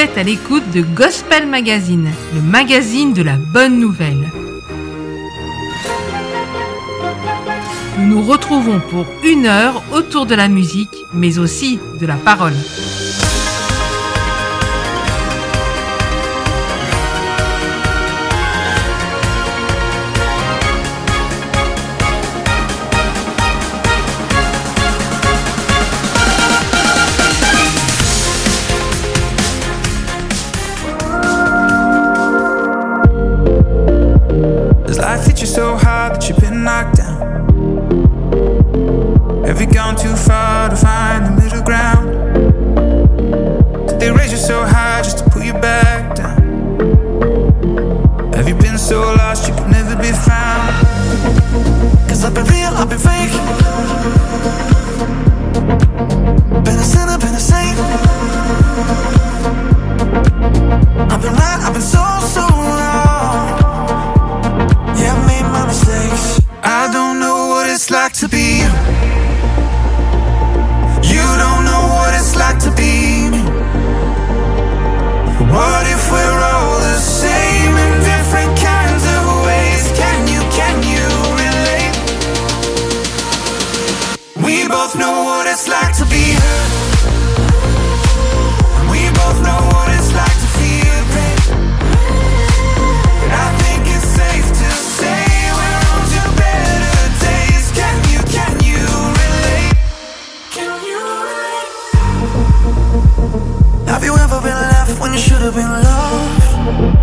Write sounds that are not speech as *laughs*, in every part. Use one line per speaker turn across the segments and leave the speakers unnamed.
êtes à l'écoute de Gospel Magazine, le magazine de la bonne nouvelle. Nous nous retrouvons pour une heure autour de la musique, mais aussi de la parole.
tired of Bonjour,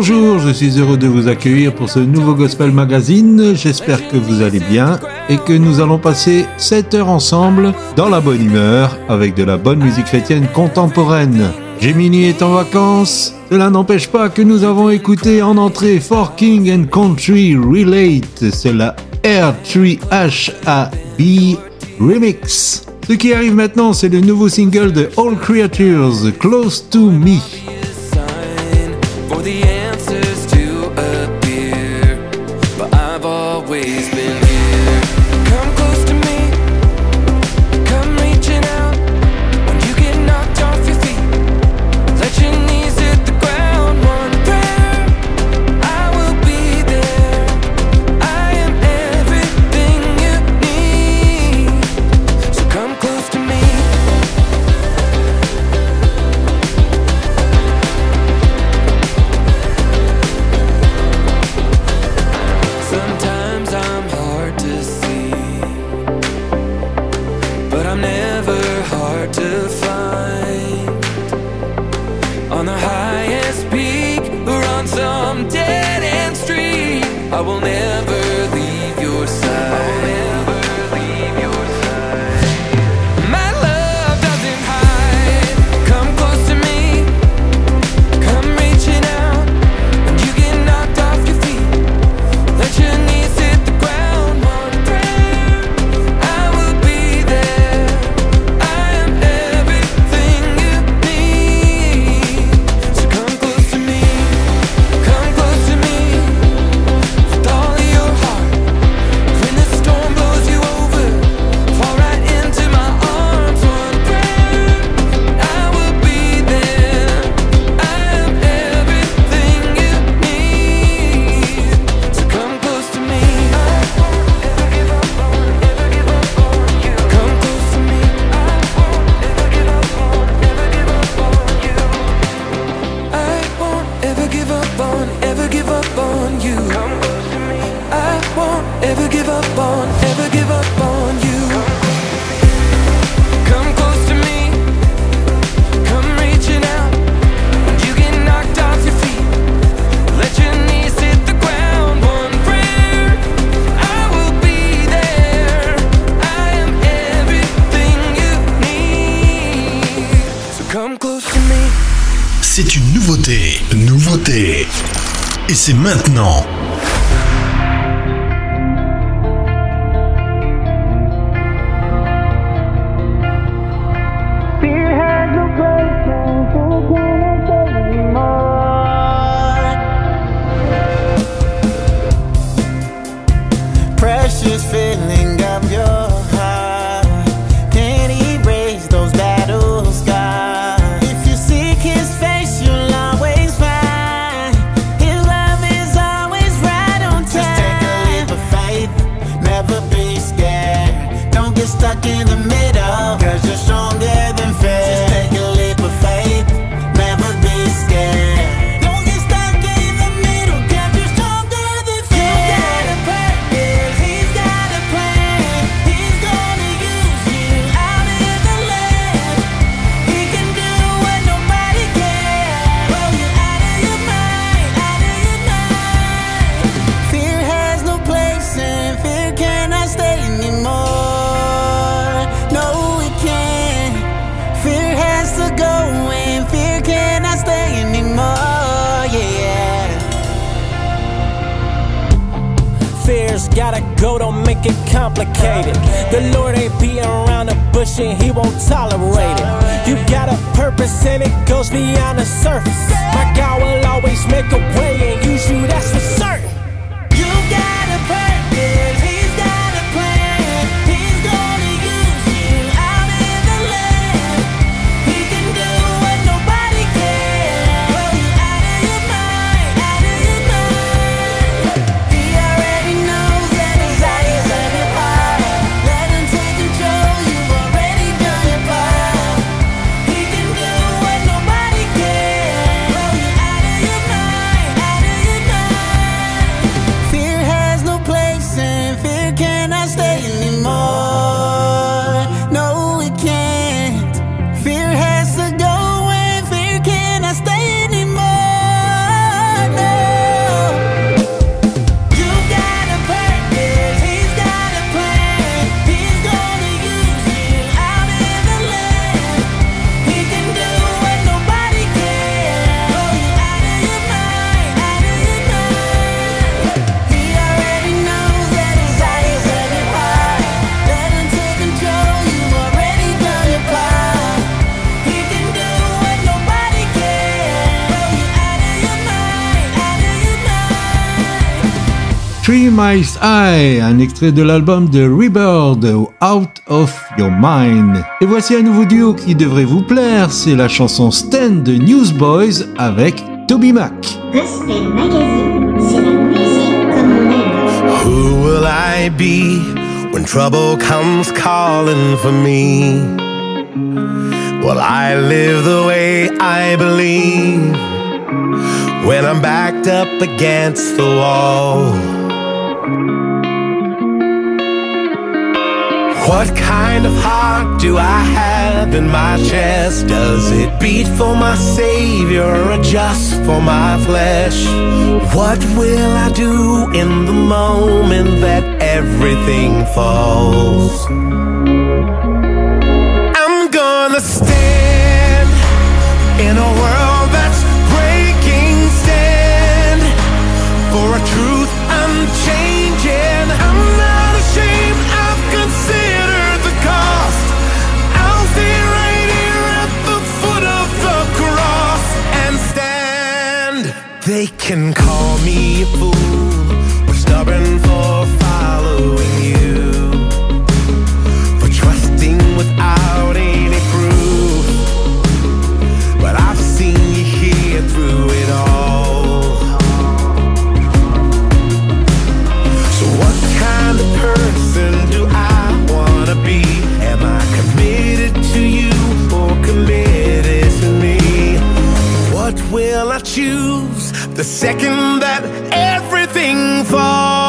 bonjour, je suis heureux de vous accueillir pour ce nouveau Gospel Magazine. J'espère que vous allez bien et que nous allons passer 7 heures ensemble dans la bonne humeur avec de la bonne musique chrétienne contemporaine. Gemini est en vacances. Cela n'empêche pas que nous avons écouté en entrée For King and Country Relate. C'est la R3HAB Remix. Ce qui arrive maintenant, c'est le nouveau single de All Creatures, Close to Me.
Et c'est maintenant. gotta go, don't make it
complicated. The Lord ain't beating around the bush and He won't tolerate it. You got a purpose and it goes beyond the surface. My God will always make a way, and use you, that's for certain.
You got
Miles High, un extrait de l'album de Rebird, Out of Your Mind. Et voici un nouveau duo qui devrait vous plaire, c'est la chanson Stand de Newsboys avec Toby Mac.
Gospel Magazine, c'est la musique comme on aime.
Who will I be when trouble comes calling for me? Will I live the way I believe when I'm backed up against the wall? What kind of heart do I have in my chest? Does it beat for my Savior or just for my flesh? What will I do in the moment that everything falls? I'm gonna stand in a world They can call me a fool or stubborn for following you, for trusting without any proof. But I've seen you here through it all. So what kind of person do I wanna be? Am I committed to you or committed to me? What will I choose the second that everything falls?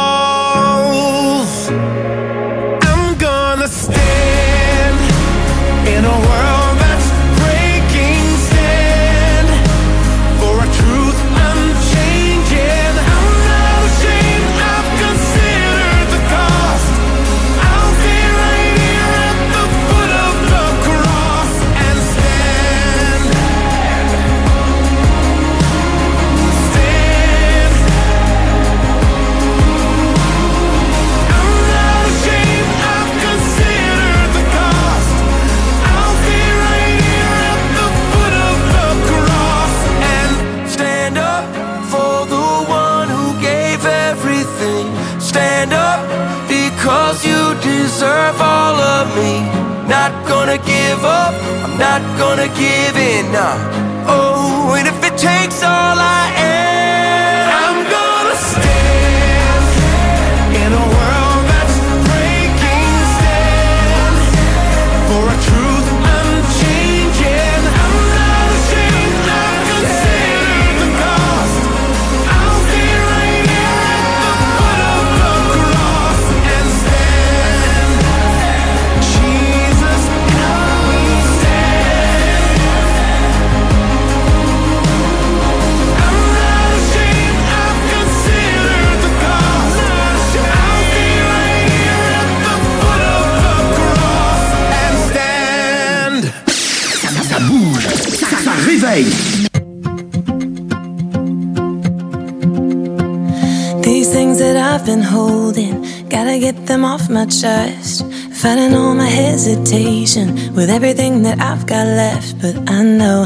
just fighting all my hesitation with everything that I've got left, but I know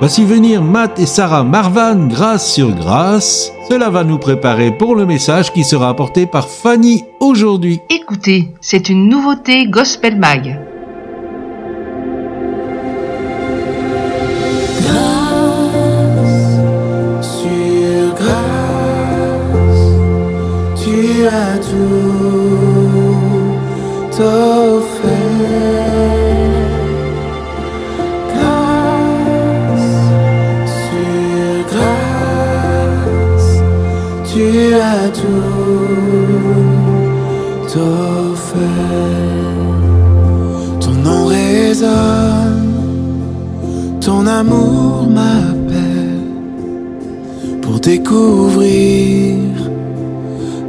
Voici venir Matt et Sarah Marvan grâce sur grâce. Cela va nous préparer pour le message qui sera apporté par Fanny aujourd'hui.
Écoutez, c'est une nouveauté Gospel Mag.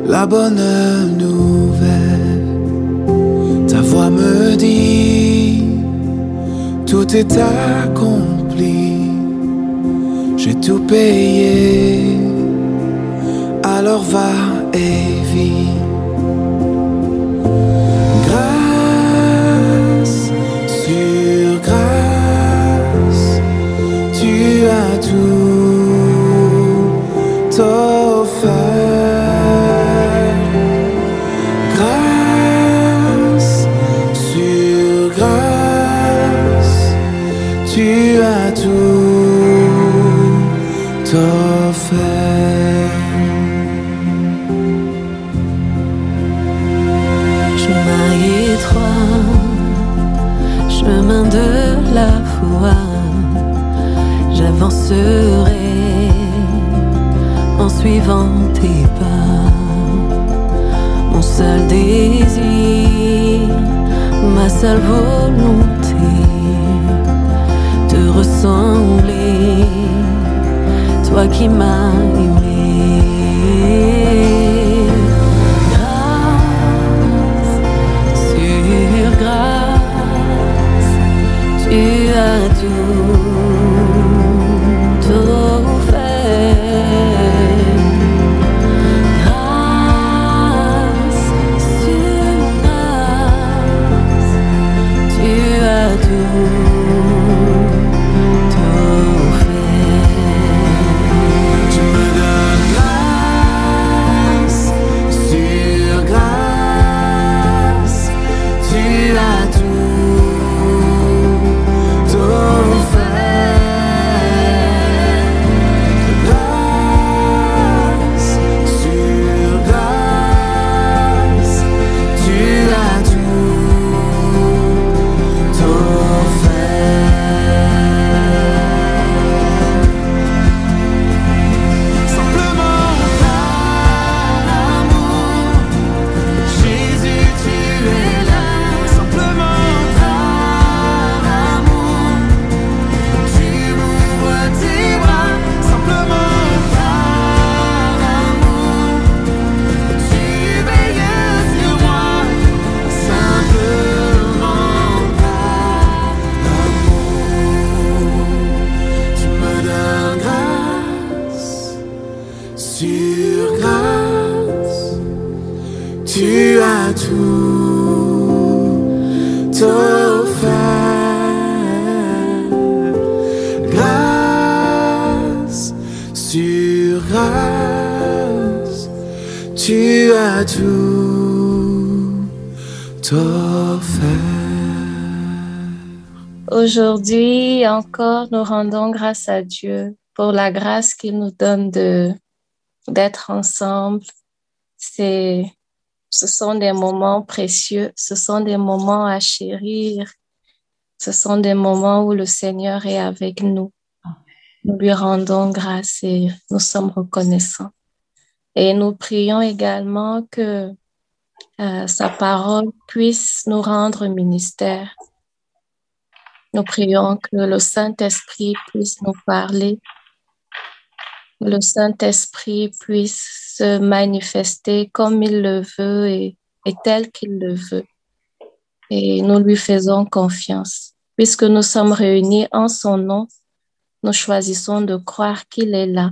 La bonne nouvelle. Ta voix me dit, tout est accompli, j'ai tout payé, alors va et vis.
En suivant tes pas. Mon seul désir, ma seule volonté, te ressembler, toi qui m'as
Aujourd'hui encore, nous rendons grâce à Dieu pour la grâce qu'il nous donne de d'être ensemble. C'est, ce sont des moments précieux, ce sont des moments à chérir, ce sont des moments où le Seigneur est avec nous. Nous lui rendons grâce et nous sommes reconnaissants. Et nous prions également que euh, sa parole puisse nous rendre ministère. Nous prions que le Saint-Esprit puisse nous parler, que le Saint-Esprit puisse se manifester comme il le veut et, et tel qu'il le veut. Et nous lui faisons confiance. Puisque nous sommes réunis en son nom, nous choisissons de croire qu'il est là.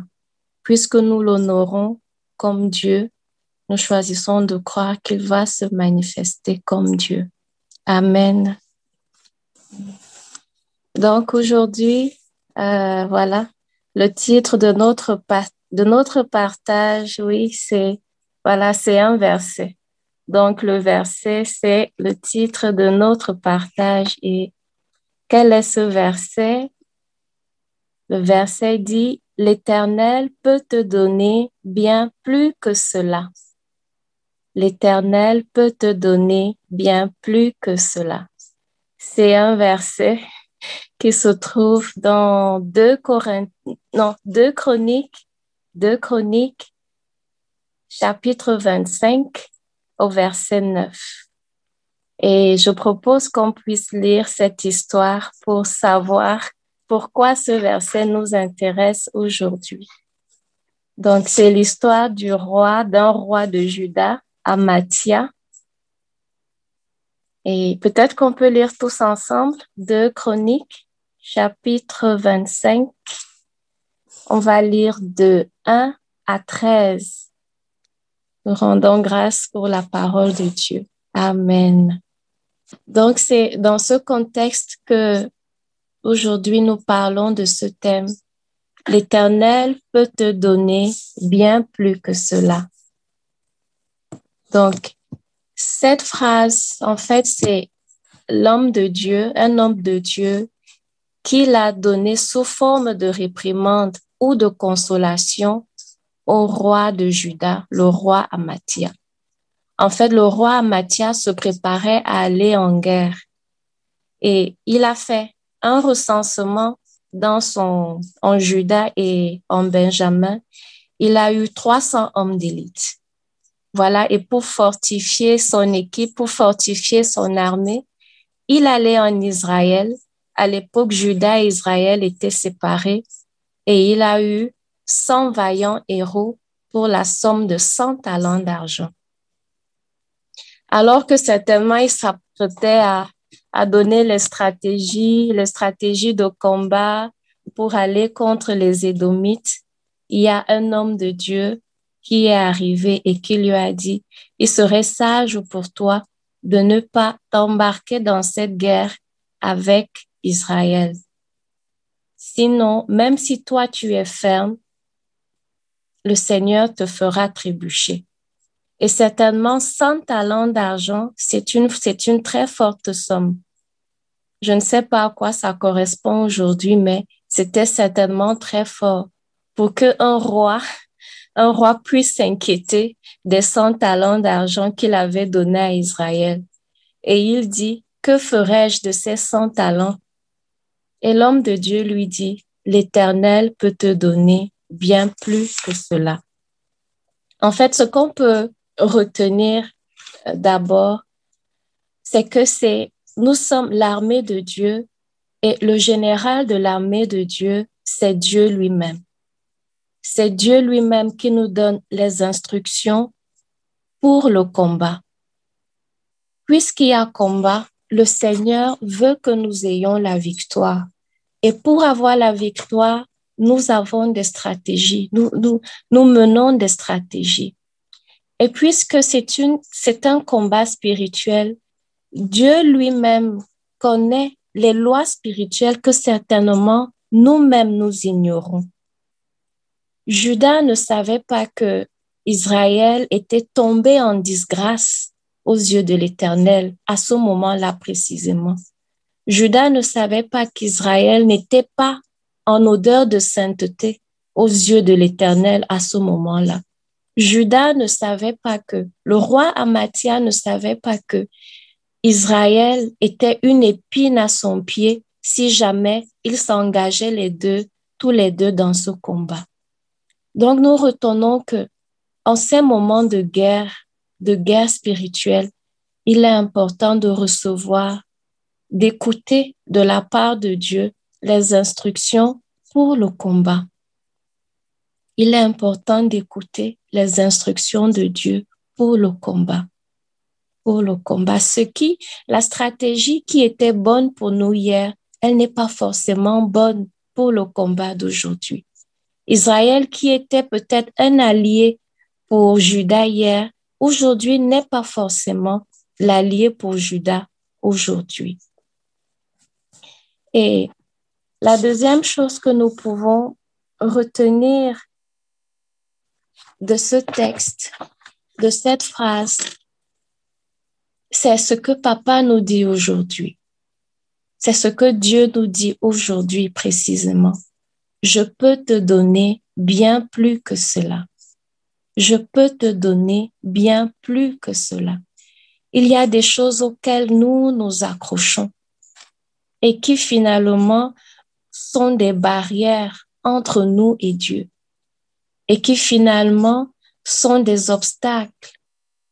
Puisque nous l'honorons comme Dieu, nous choisissons de croire qu'il va se manifester comme Dieu. Amen. Donc aujourd'hui, euh, voilà, le titre de notre, de notre partage, oui, c'est, voilà, c'est un verset. Donc le verset, c'est le titre de notre partage. Et quel est ce verset? Le verset dit, L'Éternel peut te donner bien plus que cela. L'Éternel peut te donner bien plus que cela. C'est un verset qui se trouve dans 2 Corinth... non, 2 Chroniques, 2 Chroniques, chapitre 25 au verset 9. Et je propose qu'on puisse lire cette histoire pour savoir pourquoi ce verset nous intéresse aujourd'hui. Donc, c'est l'histoire du roi, d'un roi de Juda, Amathia. Et peut-être qu'on peut lire tous ensemble deux Chroniques, chapitre 25. On va lire de 1 à 13. Nous rendons grâce pour la parole de Dieu. Amen. Donc, c'est dans ce contexte que aujourd'hui nous parlons de ce thème. L'Éternel peut te donner bien plus que cela. Donc, cette phrase, en fait, c'est l'homme de Dieu, un homme de Dieu qui l'a donné sous forme de réprimande ou de consolation au roi de Juda, le roi Amathia. En fait, le roi Amathia se préparait à aller en guerre et il a fait un recensement dans son, en Juda et en Benjamin. Il a eu 300 hommes d'élite. Voilà, et pour fortifier son équipe, pour fortifier son armée, il allait en Israël. À l'époque, Juda et Israël étaient séparés et il a eu 100 vaillants héros pour la somme de 100 talents d'argent. Alors que certainement, il s'apprêtait à, à donner les stratégies, les stratégies de combat pour aller contre les Édomites, il y a un homme de Dieu qui est arrivé et qui lui a dit, il serait sage pour toi de ne pas t'embarquer dans cette guerre avec Israël. Sinon, même si toi tu es ferme, le Seigneur te fera trébucher. Et certainement, 100 talents d'argent, c'est une, c'est une très forte somme. Je ne sais pas à quoi ça correspond aujourd'hui, mais c'était certainement très fort pour qu'un roi, un roi puisse s'inquiéter des 100 talents d'argent qu'il avait donnés à Israël. Et il dit, que ferais-je de ces 100 talents? Et l'homme de Dieu lui dit, l'Éternel peut te donner bien plus que cela. En fait, ce qu'on peut retenir euh, d'abord, c'est que c'est, nous sommes l'armée de Dieu et le général de l'armée de Dieu, c'est Dieu lui-même. C'est Dieu lui-même qui nous donne les instructions pour le combat. Puisqu'il y a combat, le Seigneur veut que nous ayons la victoire. Et pour avoir la victoire, nous avons des stratégies, nous, menons des stratégies. Et puisque c'est un combat spirituel, Dieu lui-même connaît les lois spirituelles que certainement nous-mêmes nous ignorons. Judas ne savait pas que Israël était tombé en disgrâce aux yeux de l'Éternel à ce moment-là précisément. Judas ne savait pas qu'Israël n'était pas en odeur de sainteté aux yeux de l'Éternel à ce moment-là. Judas ne savait pas que, le roi Amathia ne savait pas que Israël était une épine à son pied si jamais ils s'engageaient les deux, tous les deux dans ce combat. Donc nous retenons que en ces moments de guerre, de guerre spirituelle, il est important de recevoir, d'écouter de la part de Dieu les instructions pour le combat. Il est important d'écouter les instructions de Dieu pour le combat. Pour le combat. Ce qui, la stratégie qui était bonne pour nous hier, elle n'est pas forcément bonne pour le combat d'aujourd'hui. Israël, qui était peut-être un allié pour Judas hier, aujourd'hui n'est pas forcément l'allié pour Judas aujourd'hui. Et la deuxième chose que nous pouvons retenir de ce texte, de cette phrase, c'est ce que papa nous dit aujourd'hui. C'est ce que Dieu nous dit aujourd'hui précisément. Je peux te donner bien plus que cela. Je peux te donner bien plus que cela. Il y a des choses auxquelles nous nous accrochons et qui finalement sont des barrières entre nous et Dieu et qui finalement sont des obstacles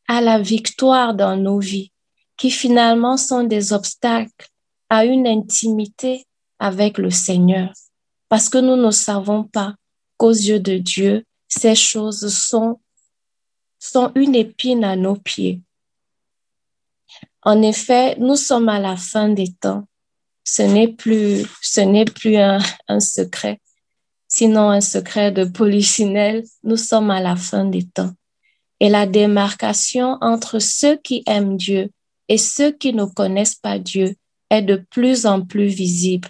à la victoire dans nos vies, qui finalement sont des obstacles à une intimité avec le Seigneur parce que nous ne savons pas qu'aux yeux de Dieu, ces choses sont, sont une épine à nos pieds. En effet, nous sommes à la fin des temps. Ce n'est plus, ce n'est plus un, secret, sinon un secret de polichinelle. Nous sommes à la fin des temps. Et la démarcation entre ceux qui aiment Dieu et ceux qui ne connaissent pas Dieu est de plus en plus visible.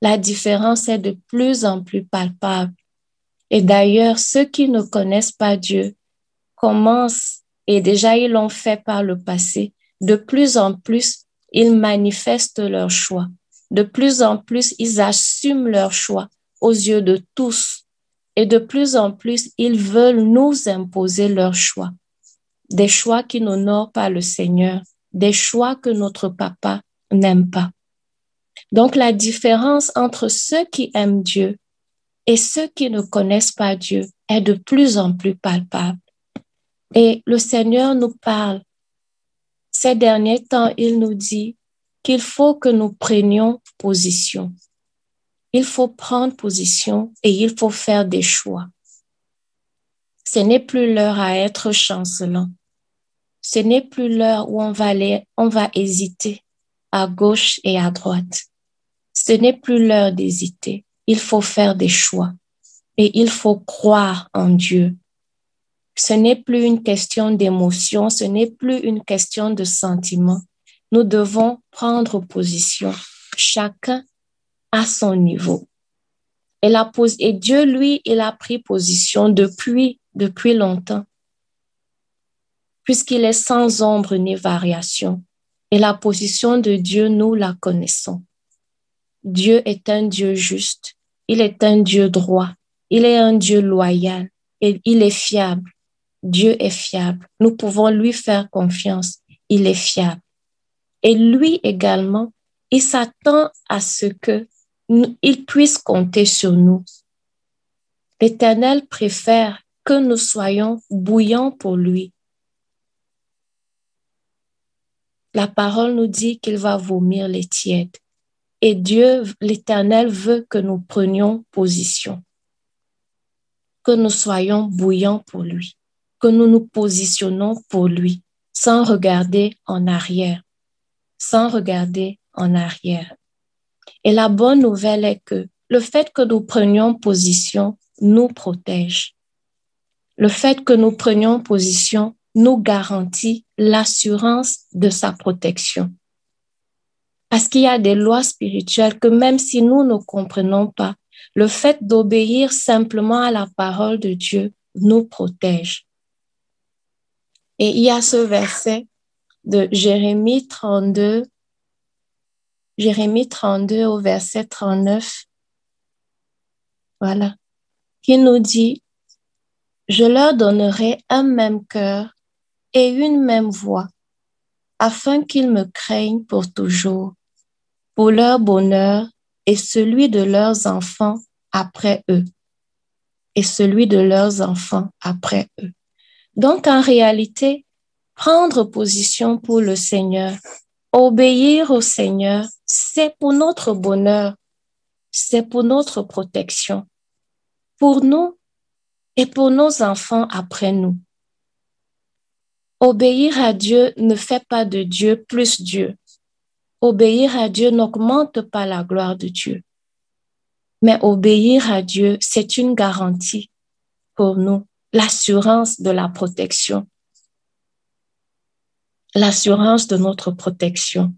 La différence est de plus en plus palpable. Et d'ailleurs, ceux qui ne connaissent pas Dieu commencent, et déjà ils l'ont fait par le passé, de plus en plus, ils manifestent leur choix. De plus en plus, ils assument leur choix aux yeux de tous. Et de plus en plus, ils veulent nous imposer leur choix. Des choix qui n'honorent pas le Seigneur, des choix que notre papa n'aime pas. Donc la différence entre ceux qui aiment Dieu et ceux qui ne connaissent pas Dieu est de plus en plus palpable. Et le Seigneur nous parle. Ces derniers temps, il nous dit qu'il faut que nous prenions position. Il faut prendre position et il faut faire des choix. Ce n'est plus l'heure à être chancelant. Ce n'est plus l'heure où on va aller, on va hésiter à gauche et à droite. Ce n'est plus l'heure d'hésiter. Il faut faire des choix et il faut croire en Dieu. Ce n'est plus une question d'émotion, ce n'est plus une question de sentiment. Nous devons prendre position, chacun à son niveau. Et, et Dieu, lui, il a pris position depuis, depuis longtemps, puisqu'il est sans ombre ni variation. Et la position de Dieu, nous la connaissons. Dieu est un Dieu juste, il est un Dieu droit, il est un Dieu loyal et il est fiable. Dieu est fiable. Nous pouvons lui faire confiance. Il est fiable. Et lui également, il s'attend à ce que il puisse compter sur nous. L'Éternel préfère que nous soyons bouillants pour lui. La parole nous dit qu'il va vomir les tièdes. Et Dieu, l'Éternel, veut que nous prenions position, que nous soyons bouillants pour lui, que nous nous positionnons pour lui, sans regarder en arrière, sans regarder en arrière. Et la bonne nouvelle est que le fait que nous prenions position nous protège. Le fait que nous prenions position nous garantit l'assurance de sa protection. Parce qu'il y a des lois spirituelles que même si nous ne comprenons pas, le fait d'obéir simplement à la parole de Dieu nous protège. Et il y a ce verset de Jérémie 32, Jérémie 32 au verset 39, voilà, qui nous dit, je leur donnerai un même cœur et une même voix, afin qu'ils me craignent pour toujours pour leur bonheur et celui de leurs enfants après eux. Et celui de leurs enfants après eux. Donc, en réalité, prendre position pour le Seigneur, obéir au Seigneur, c'est pour notre bonheur, c'est pour notre protection, pour nous et pour nos enfants après nous. Obéir à Dieu ne fait pas de Dieu plus Dieu obéir à Dieu n'augmente pas la gloire de Dieu. Mais obéir à Dieu, c'est une garantie pour nous, l'assurance de la protection, l'assurance de notre protection.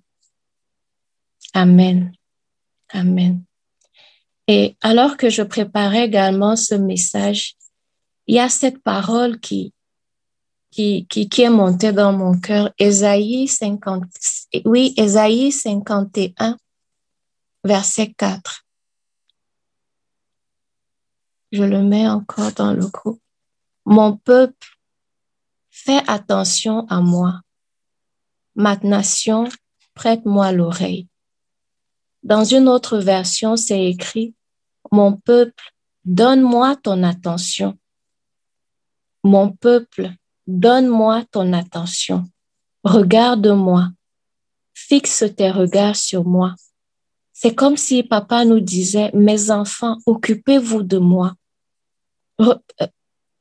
Amen. Amen. Et alors que je préparais également ce message, il y a cette parole qui, qui, qui, qui est monté dans mon cœur. Ésaïe 50, oui, Ésaïe 51, verset 4. Je le mets encore dans le groupe. Mon peuple, fais attention à moi. Ma nation, prête-moi l'oreille. Dans une autre version, c'est écrit, Mon peuple, donne-moi ton attention. Mon peuple, Donne-moi ton attention. Regarde-moi. Fixe tes regards sur moi. C'est comme si papa nous disait, mes enfants, occupez-vous de moi. Euh,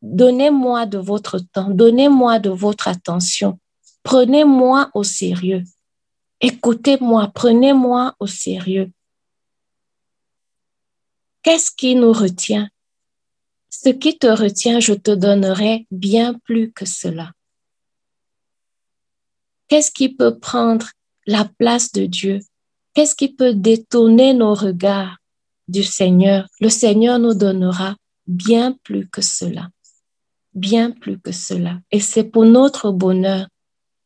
Donnez-moi de votre temps, donnez-moi de votre attention. Prenez-moi au sérieux. Écoutez-moi, prenez-moi au sérieux. Qu'est-ce qui nous retient? Ce qui te retient, je te donnerai bien plus que cela. Qu'est-ce qui peut prendre la place de Dieu? Qu'est-ce qui peut détourner nos regards du Seigneur? Le Seigneur nous donnera bien plus que cela. Bien plus que cela. Et c'est pour notre bonheur.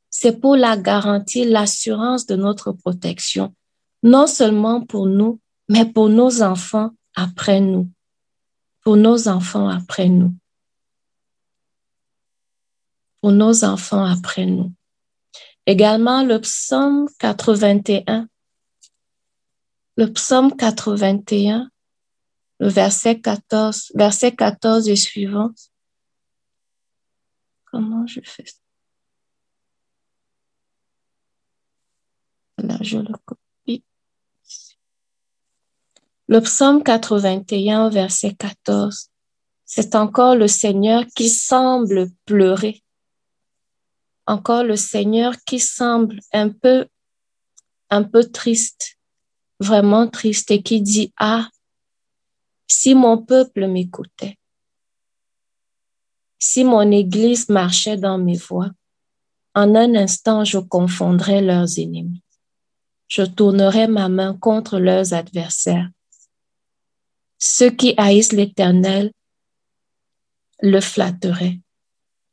C'est pour la garantie, l'assurance de notre protection. Non seulement pour nous, mais pour nos enfants après nous. Pour nos enfants après nous. Pour nos enfants après nous. Également le psaume 81. Le psaume 81, le verset 14, verset 14 et suivant. Comment je fais ça? Là, je le copie. Le psaume 81, verset 14. C'est encore le Seigneur qui semble pleurer encore le Seigneur qui semble un peu, un peu triste, vraiment triste et qui dit, ah, si mon peuple m'écoutait, si mon église marchait dans mes voies, en un instant, je confondrais leurs ennemis. Je tournerais ma main contre leurs adversaires. Ceux qui haïssent l'Éternel le flatteraient.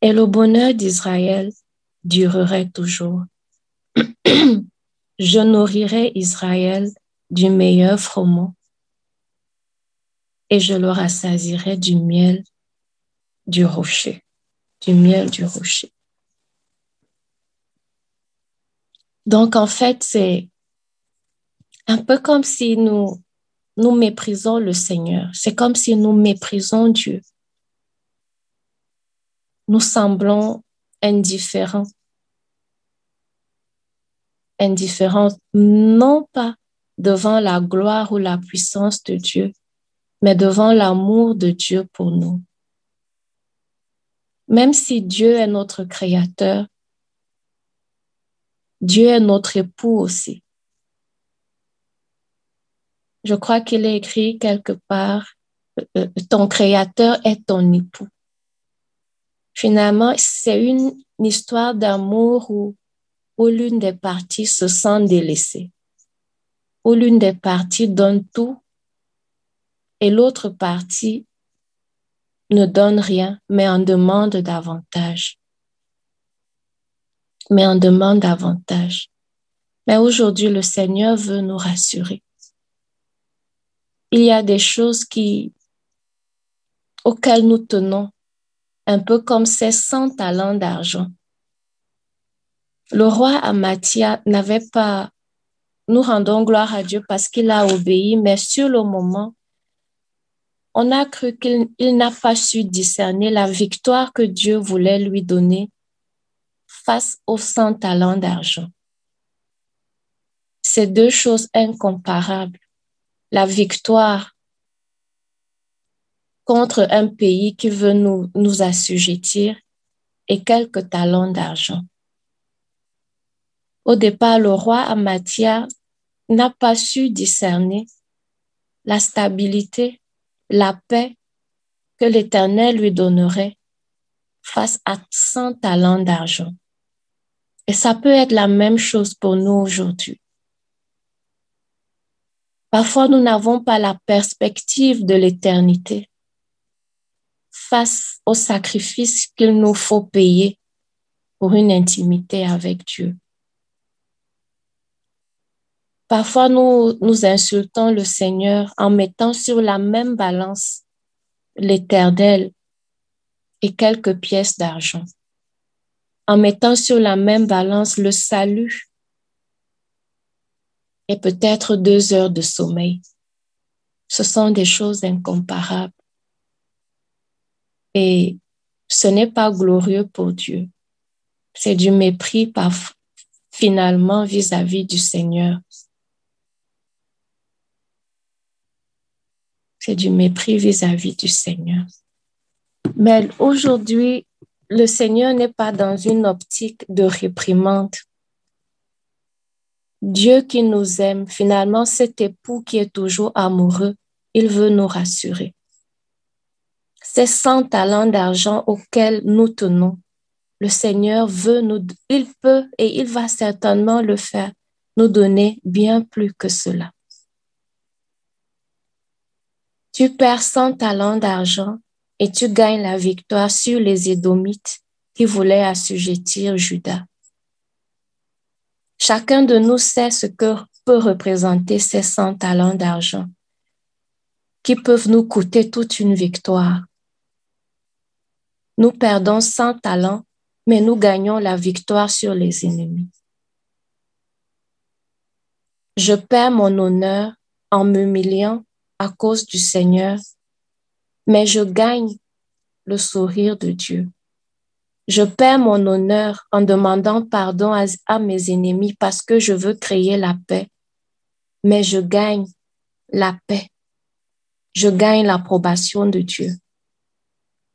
Et le bonheur d'Israël durerait toujours. Je nourrirai Israël du meilleur froment et je le rassasirai du miel du rocher, du miel du rocher. Donc, en fait, c'est un peu comme si nous, nous méprisons le Seigneur. C'est comme si nous méprisons Dieu. Nous semblons indifférents. Indifférents, non pas devant la gloire ou la puissance de Dieu, mais devant l'amour de Dieu pour nous. Même si Dieu est notre créateur, Dieu est notre époux aussi. Je crois qu'il est écrit quelque part, euh, ton créateur est ton époux. Finalement, c'est une histoire d'amour où, où l'une des parties se sent délaissée, où l'une des parties donne tout et l'autre partie ne donne rien, mais en demande davantage. Mais en demande davantage. Mais aujourd'hui, le Seigneur veut nous rassurer. Il y a des choses auxquelles nous tenons, un peu comme ces 100 talents d'argent. Le roi Amathia n'avait pas, nous rendons gloire à Dieu parce qu'il a obéi, mais sur le moment, on a cru qu'il il n'a pas su discerner la victoire que Dieu voulait lui donner face aux 100 talents d'argent. C'est deux choses incomparables. La victoire contre un pays qui veut nous, nous assujettir et quelques talents d'argent. Au départ, le roi Amathia n'a pas su discerner la stabilité, la paix que l'Éternel lui donnerait face à 100 talents d'argent. Et ça peut être la même chose pour nous aujourd'hui. Parfois, nous n'avons pas la perspective de l'éternité face au sacrifice qu'il nous faut payer pour une intimité avec Dieu. Parfois, nous, nous insultons le Seigneur en mettant sur la même balance l'éternel et quelques pièces d'argent, en mettant sur la même balance le salut et peut-être deux heures de sommeil. Ce sont des choses incomparables. Et ce n'est pas glorieux pour Dieu. C'est du mépris finalement vis-à-vis du Seigneur. c'est du mépris vis-à-vis du Seigneur. Mais aujourd'hui, le Seigneur n'est pas dans une optique de réprimande. Dieu qui nous aime, finalement, cet époux qui est toujours amoureux, il veut nous rassurer. Ces 100 talents d'argent auxquels nous tenons, le Seigneur veut nous, il peut et il va certainement le faire, nous donner bien plus que cela. Tu perds 100 talents d'argent et tu gagnes la victoire sur les Édomites qui voulaient assujettir Judas. Chacun de nous sait ce que peut représenter ces 100 talents d'argent qui peuvent nous coûter toute une victoire. Nous perdons 100 talents, mais nous gagnons la victoire sur les ennemis. Je perds mon honneur en m'humiliant à cause du Seigneur, mais je gagne le sourire de Dieu. Je perds mon honneur en demandant pardon à, mes ennemis parce que je veux créer la paix, mais je gagne la paix. Je gagne l'approbation de Dieu.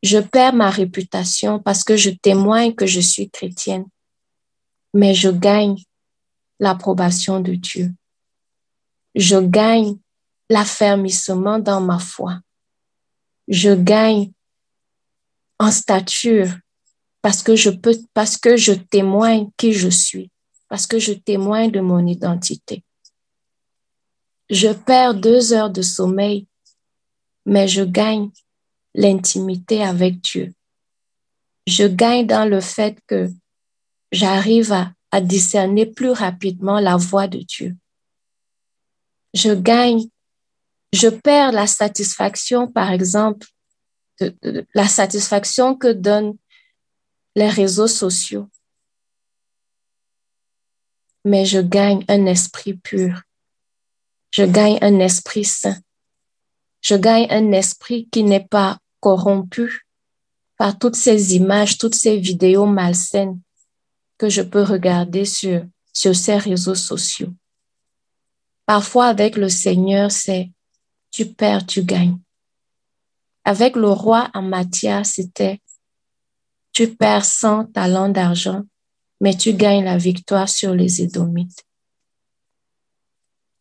Je perds ma réputation parce que je témoigne que je suis chrétienne, mais je gagne l'approbation de Dieu. Je gagne l'affermissement dans ma foi. Je gagne en stature parce que je peux, parce que je témoigne qui je suis, parce que je témoigne de mon identité. Je perds deux heures de sommeil, mais je gagne l'intimité avec Dieu. Je gagne dans le fait que j'arrive à, à discerner plus rapidement la voix de Dieu. Je gagne je perds la satisfaction, par exemple, la satisfaction que donnent les réseaux sociaux. Mais je gagne un esprit pur. Je gagne un esprit saint. Je gagne un esprit qui n'est pas corrompu par toutes ces images, toutes ces vidéos malsaines que je peux regarder sur, sur ces réseaux sociaux. Parfois, avec le Seigneur, c'est tu perds, tu gagnes. Avec le roi Amathia, c'était tu perds 100 talents d'argent, mais tu gagnes la victoire sur les Édomites.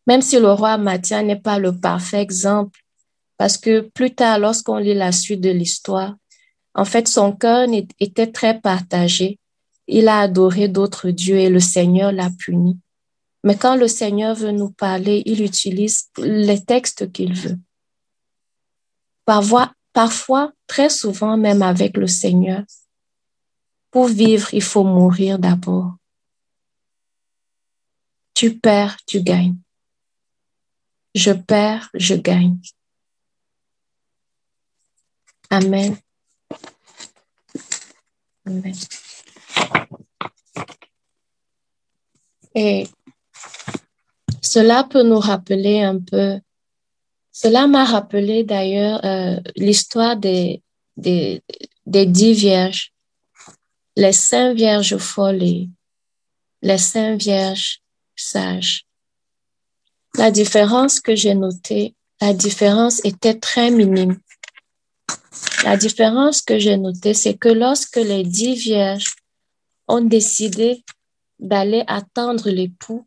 Même si le roi Amathia n'est pas le parfait exemple, parce que plus tard, lorsqu'on lit la suite de l'histoire, en fait, son cœur était très partagé. Il a adoré d'autres dieux et le Seigneur l'a puni. Mais quand le Seigneur veut nous parler, il utilise les textes qu'il veut. Parfois, très souvent même avec le Seigneur, pour vivre, il faut mourir d'abord. Tu perds, tu gagnes. Je perds, je gagne. Amen. Et cela peut nous rappeler un peu, cela m'a rappelé d'ailleurs euh, l'histoire des, des, des dix vierges, les cinq vierges folles les cinq vierges sages. La différence que j'ai notée, la différence était très minime. La différence que j'ai notée, c'est que lorsque les dix vierges ont décidé d'aller attendre l'époux,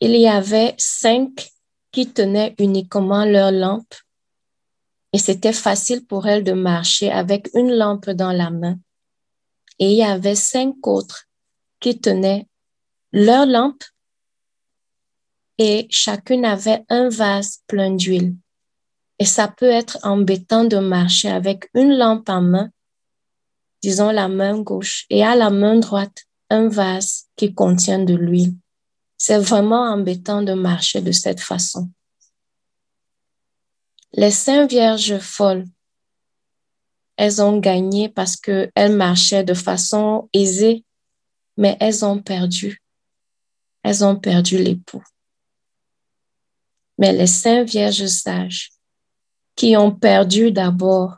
il y avait cinq qui tenaient uniquement leur lampe et c'était facile pour elles de marcher avec une lampe dans la main. Et il y avait cinq autres qui tenaient leur lampe et chacune avait un vase plein d'huile. Et ça peut être embêtant de marcher avec une lampe en main, disons la main gauche, et à la main droite, un vase qui contient de l'huile. C'est vraiment embêtant de marcher de cette façon. Les cinq vierges folles, elles ont gagné parce qu'elles marchaient de façon aisée, mais elles ont perdu. Elles ont perdu l'époux. Mais les cinq vierges sages, qui ont perdu d'abord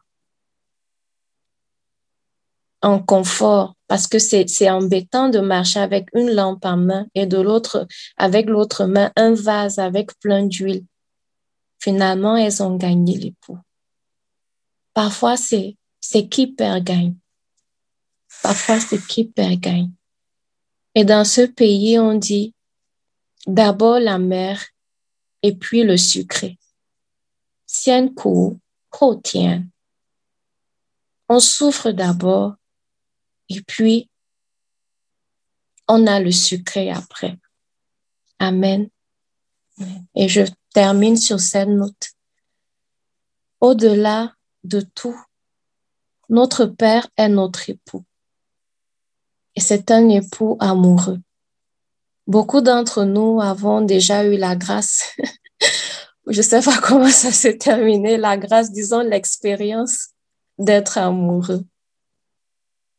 en confort, parce que c'est embêtant de marcher avec une lampe en main et de l'autre, avec l'autre main, un vase avec plein d'huile. finalement, elles ont gagné l'époux. Parfois, c'est, c'est qui perd gagne. Parfois, c'est qui perd gagne. Et dans ce pays, on dit d'abord la mère et puis le sucré. Sien ho tien. On souffre d'abord et puis on a le sucré après. Amen. Et je termine sur cette note. Au-delà de tout, notre Père est notre époux. Et c'est un époux amoureux. Beaucoup d'entre nous avons déjà eu la grâce. *laughs* je ne sais pas comment ça s'est terminé, la grâce, disons l'expérience d'être amoureux.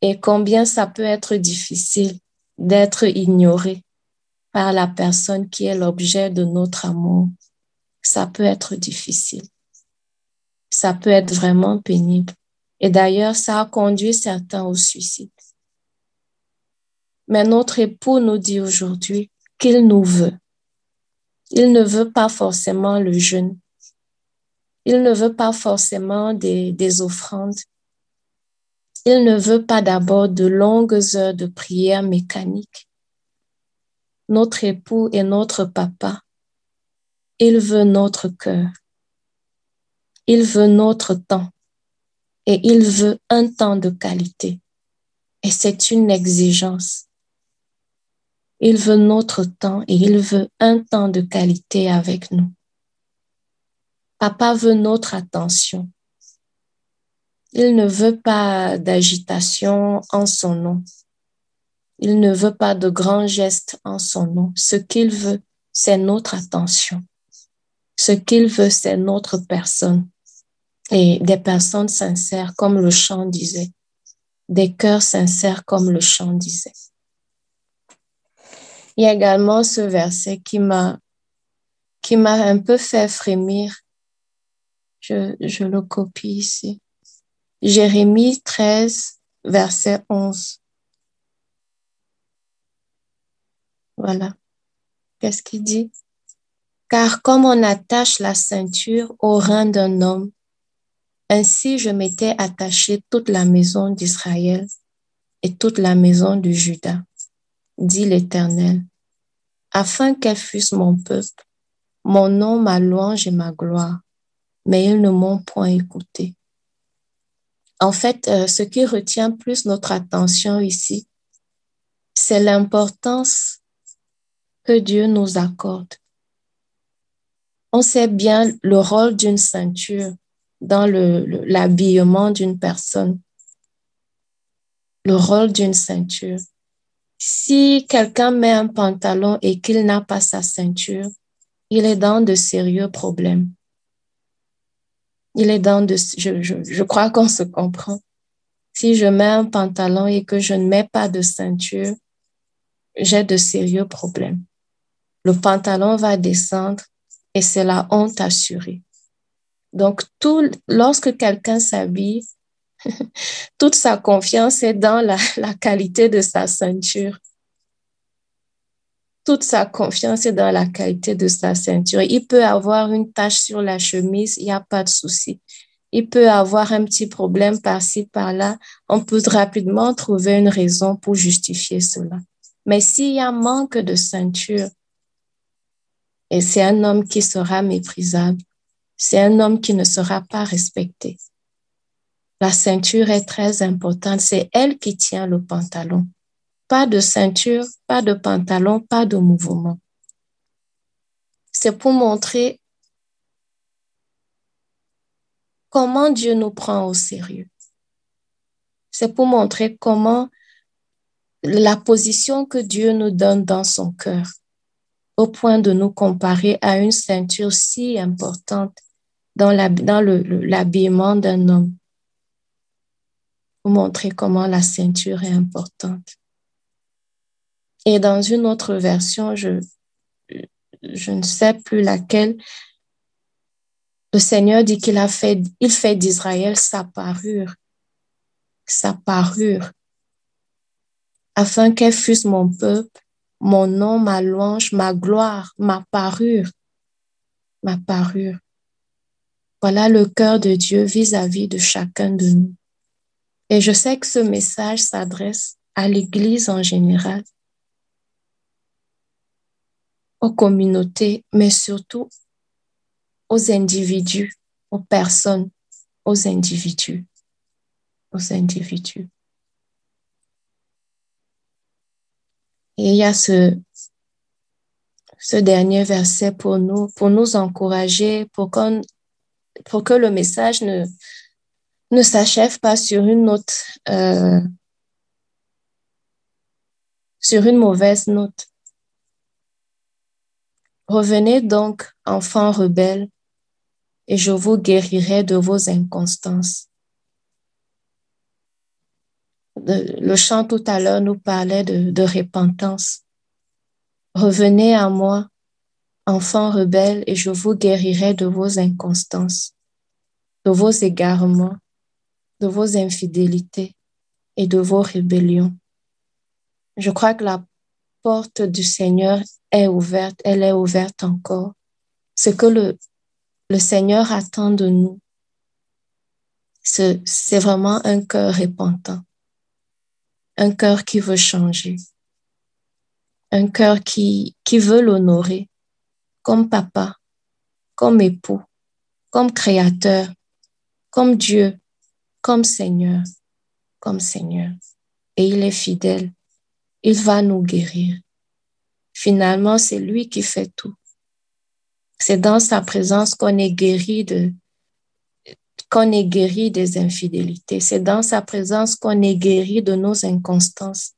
Et combien ça peut être difficile d'être ignoré par la personne qui est l'objet de notre amour. Ça peut être difficile. Ça peut être vraiment pénible. Et d'ailleurs, ça a conduit certains au suicide. Mais notre époux nous dit aujourd'hui qu'il nous veut. Il ne veut pas forcément le jeûne. Il ne veut pas forcément des, des offrandes. Il ne veut pas d'abord de longues heures de prière mécanique. Notre époux et notre papa. Il veut notre cœur. Il veut notre temps. Et il veut un temps de qualité. Et c'est une exigence. Il veut notre temps et il veut un temps de qualité avec nous. Papa veut notre attention. Il ne veut pas d'agitation en son nom. Il ne veut pas de grands gestes en son nom. Ce qu'il veut, c'est notre attention. Ce qu'il veut, c'est notre personne. Et des personnes sincères, comme le chant disait. Des cœurs sincères, comme le chant disait. Il y a également ce verset qui m'a qui m'a un peu fait frémir. Je, je le copie ici. Jérémie 13, verset 11. Voilà. Qu'est-ce qu'il dit? Car comme on attache la ceinture au rein d'un homme, ainsi je m'étais attaché toute la maison d'Israël et toute la maison de Juda dit l'Éternel, afin qu'elle fussent mon peuple, mon nom, ma louange et ma gloire, mais ils ne m'ont point écouté. En fait, euh, ce qui retient plus notre attention ici, c'est l'importance que Dieu nous accorde. On sait bien le rôle d'une ceinture dans l'habillement d'une personne, le rôle d'une ceinture. Si quelqu'un met un pantalon et qu'il n'a pas sa ceinture, il est dans de sérieux problèmes. Il est dans de, je, je, je crois qu'on se comprend. Si je mets un pantalon et que je ne mets pas de ceinture, j'ai de sérieux problèmes. Le pantalon va descendre et c'est la honte assurée. Donc, tout, lorsque quelqu'un s'habille, *laughs* toute sa confiance est dans la, qualité de sa ceinture. Toute sa confiance est dans la qualité de sa ceinture. Il peut avoir une tache sur la chemise, il n'y a pas de souci. Il peut avoir un petit problème par-ci, par-là. On peut rapidement trouver une raison pour justifier cela. Mais s'il y a manque de ceinture, et c'est un homme qui sera méprisable, c'est un homme qui ne sera pas respecté. La ceinture est très importante. C'est elle qui tient le pantalon. Pas de ceinture, pas de pantalon, pas de mouvement. C'est pour montrer comment Dieu nous prend au sérieux. C'est pour montrer comment la position que Dieu nous donne dans son cœur, au point de nous comparer à une ceinture si importante dans l'habillement d'un homme pour montrer comment la ceinture est importante. Et dans une autre version, je, ne sais plus laquelle, le Seigneur dit qu'il a fait, il fait d'Israël sa parure, sa parure, afin qu'elle fût mon peuple, mon nom, ma louange, ma gloire, ma parure, ma parure. Voilà le cœur de Dieu vis-à-vis de chacun de nous. Et je sais que ce message s'adresse à l'Église en général, aux communautés, mais surtout aux individus, aux personnes, aux individus, aux individus. Et il y a ce, dernier verset pour nous, pour nous encourager, pour, qu'on, pour que le message ne, s'achève pas sur une note, euh, sur une mauvaise note. Revenez donc, enfants rebelles, et je vous guérirai de vos inconstances. Le chant tout à l'heure nous parlait de, de repentance. Revenez à moi, enfants rebelles, et je vous guérirai de vos inconstances, de vos égarements, de vos infidélités et de vos rébellions. Je crois que la porte du Seigneur est ouverte, elle est ouverte encore. Ce que le, le Seigneur attend de nous, c'est vraiment un cœur repentant, un cœur qui veut changer, un cœur qui, qui veut l'honorer comme papa, comme époux, comme créateur, comme Dieu, comme Seigneur, comme Seigneur. Et il est fidèle. Il va nous guérir. Finalement, c'est lui qui fait tout. C'est dans sa présence qu'on est guéri de, qu'on est guéri des infidélités. C'est dans sa présence qu'on est guéri de nos inconstances.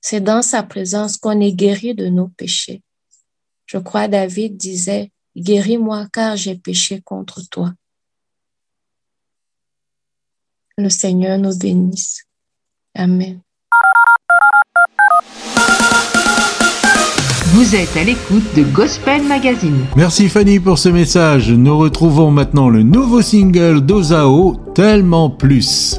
C'est dans sa présence qu'on est guéri de nos péchés. Je crois David disait, guéris-moi car j'ai péché contre toi. Le Seigneur nous bénisse. Amen.
Vous êtes à l'écoute de Gospel Magazine.
Merci Fanny pour ce message. Nous retrouvons maintenant le nouveau single d'Ozao, Tellement Plus.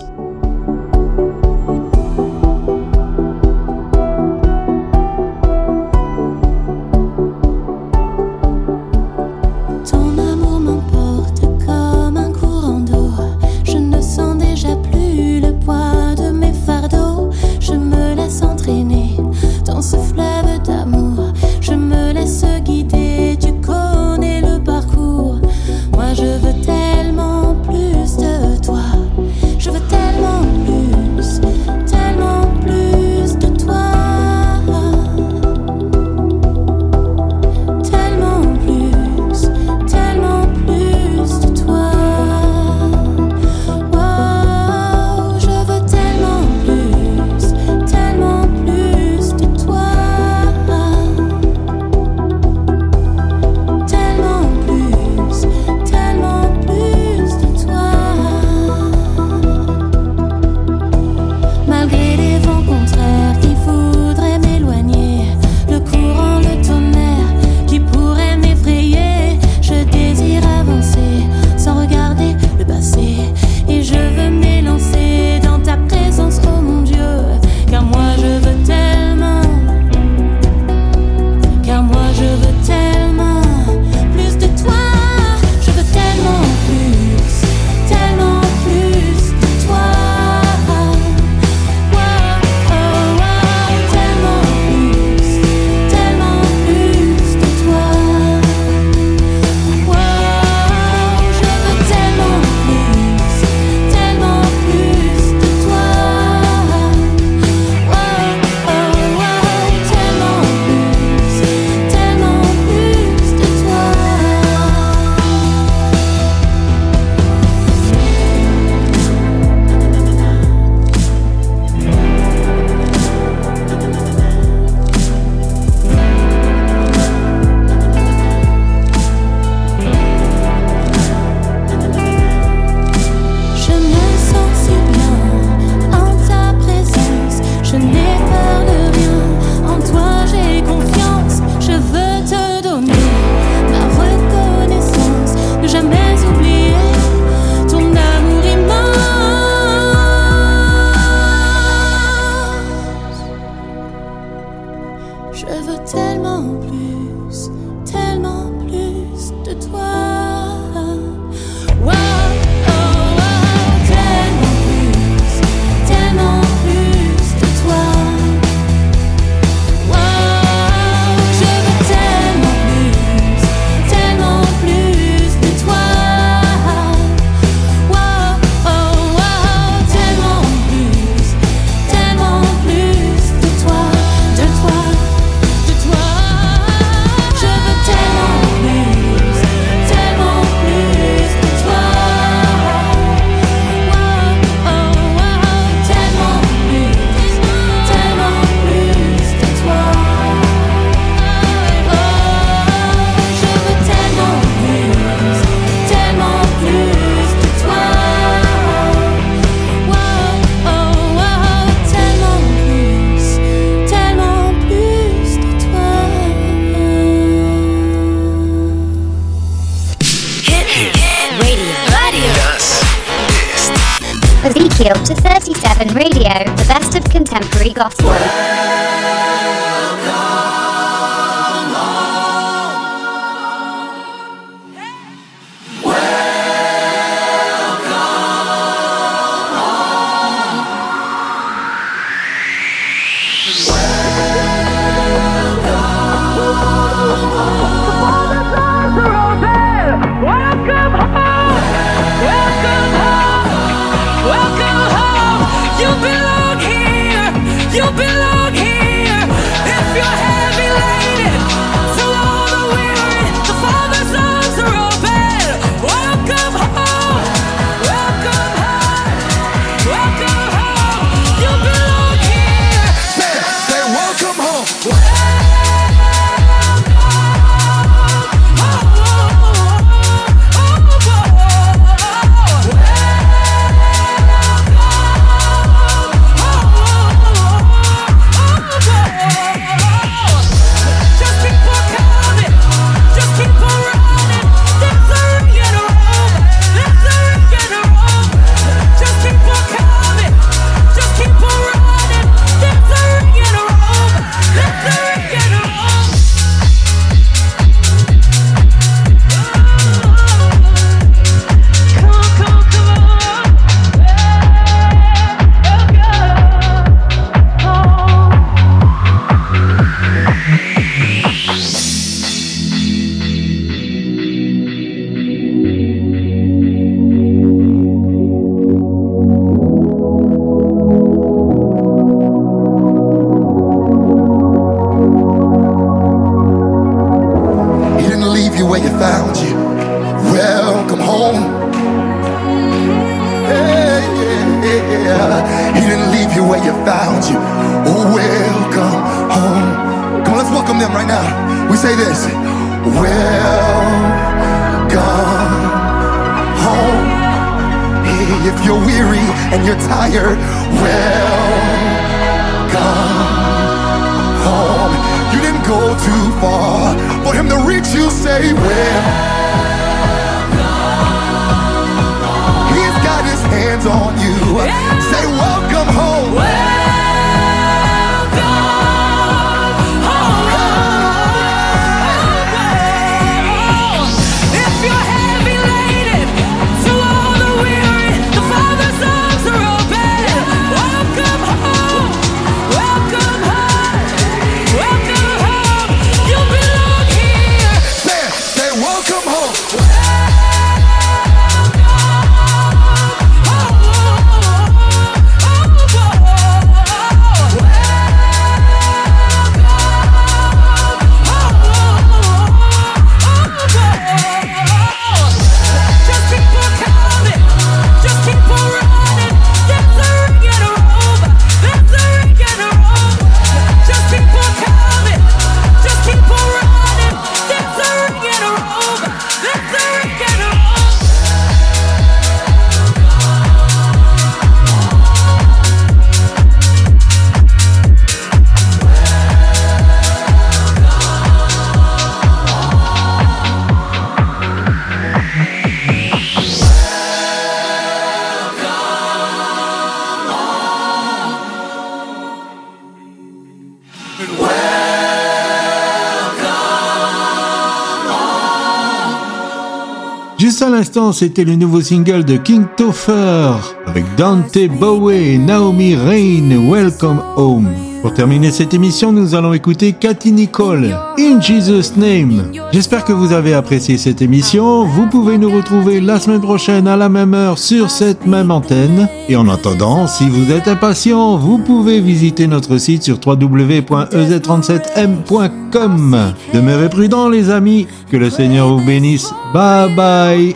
c'était le nouveau single de King Topher avec Dante Bowie et Naomi Rain, Welcome Home. Pour terminer cette émission, nous allons écouter Cathy Nicole, In Jesus Name. J'espère que vous avez apprécié cette émission. Vous pouvez nous retrouver la semaine prochaine à la même heure sur cette même antenne. Et en attendant, si vous êtes impatient, vous pouvez visiter notre site sur www.ez37m.com. Demeurez prudents les amis, que le Seigneur vous bénisse. Bye bye.